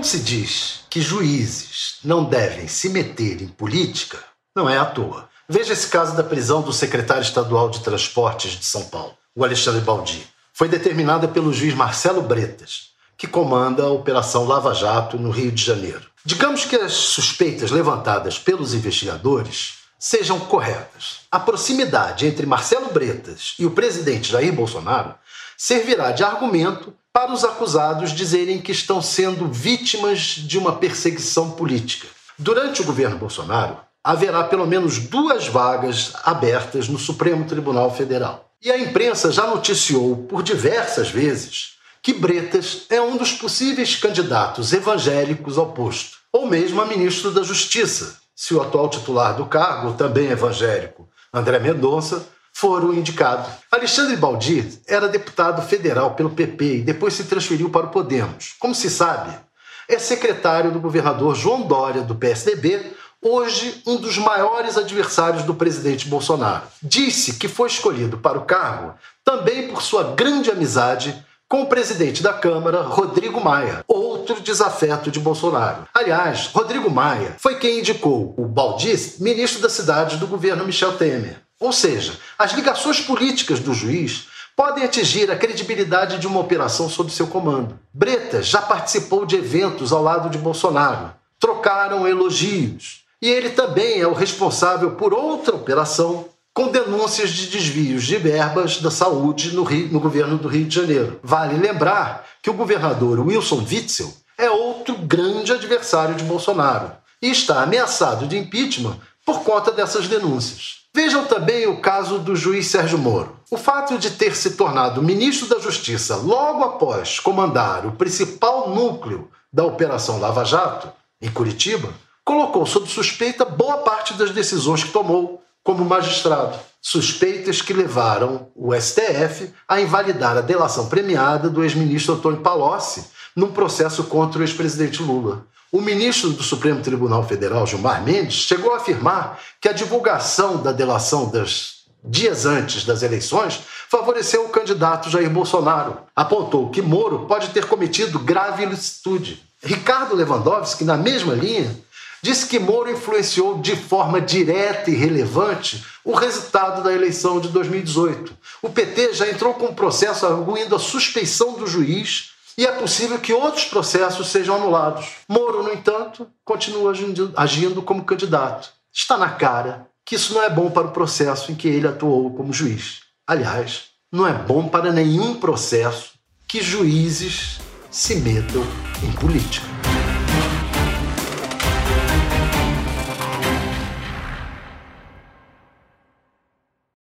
Quando se diz que juízes não devem se meter em política, não é à toa. Veja esse caso da prisão do secretário estadual de Transportes de São Paulo, o Alexandre Baldi. Foi determinada pelo juiz Marcelo Bretas, que comanda a Operação Lava Jato no Rio de Janeiro. Digamos que as suspeitas levantadas pelos investigadores sejam corretas. A proximidade entre Marcelo Bretas e o presidente Jair Bolsonaro servirá de argumento para os acusados dizerem que estão sendo vítimas de uma perseguição política. Durante o governo Bolsonaro, haverá pelo menos duas vagas abertas no Supremo Tribunal Federal. E a imprensa já noticiou por diversas vezes que Bretas é um dos possíveis candidatos evangélicos ao posto, ou mesmo a ministro da Justiça, se o atual titular do cargo, também evangélico, André Mendonça, for o indicado. Alexandre Baldi era deputado federal pelo PP e depois se transferiu para o Podemos. Como se sabe, é secretário do governador João Dória, do PSDB, hoje um dos maiores adversários do presidente Bolsonaro. Disse que foi escolhido para o cargo também por sua grande amizade com o presidente da Câmara, Rodrigo Maia, outro desafeto de Bolsonaro. Aliás, Rodrigo Maia foi quem indicou o Baldi ministro da cidade do governo Michel Temer. Ou seja, as ligações políticas do juiz podem atingir a credibilidade de uma operação sob seu comando. Bretas já participou de eventos ao lado de Bolsonaro, trocaram elogios, e ele também é o responsável por outra operação com denúncias de desvios de verbas da saúde no, Rio, no governo do Rio de Janeiro. Vale lembrar que o governador Wilson Witzel é outro grande adversário de Bolsonaro e está ameaçado de impeachment por conta dessas denúncias. Vejam também o caso do juiz Sérgio Moro. O fato de ter se tornado ministro da Justiça logo após comandar o principal núcleo da Operação Lava Jato, em Curitiba, colocou sob suspeita boa parte das decisões que tomou como magistrado. Suspeitas que levaram o STF a invalidar a delação premiada do ex-ministro Antônio Palocci num processo contra o ex-presidente Lula. O ministro do Supremo Tribunal Federal, Gilmar Mendes, chegou a afirmar que a divulgação da delação das dias antes das eleições favoreceu o candidato Jair Bolsonaro. Apontou que Moro pode ter cometido grave ilicitude. Ricardo Lewandowski, na mesma linha, disse que Moro influenciou de forma direta e relevante o resultado da eleição de 2018. O PT já entrou com um processo arguindo a suspeição do juiz e é possível que outros processos sejam anulados. Moro, no entanto, continua agindo, como candidato. Está na cara que isso não é bom para o processo em que ele atuou como juiz. Aliás, não é bom para nenhum processo que juízes se metam em política.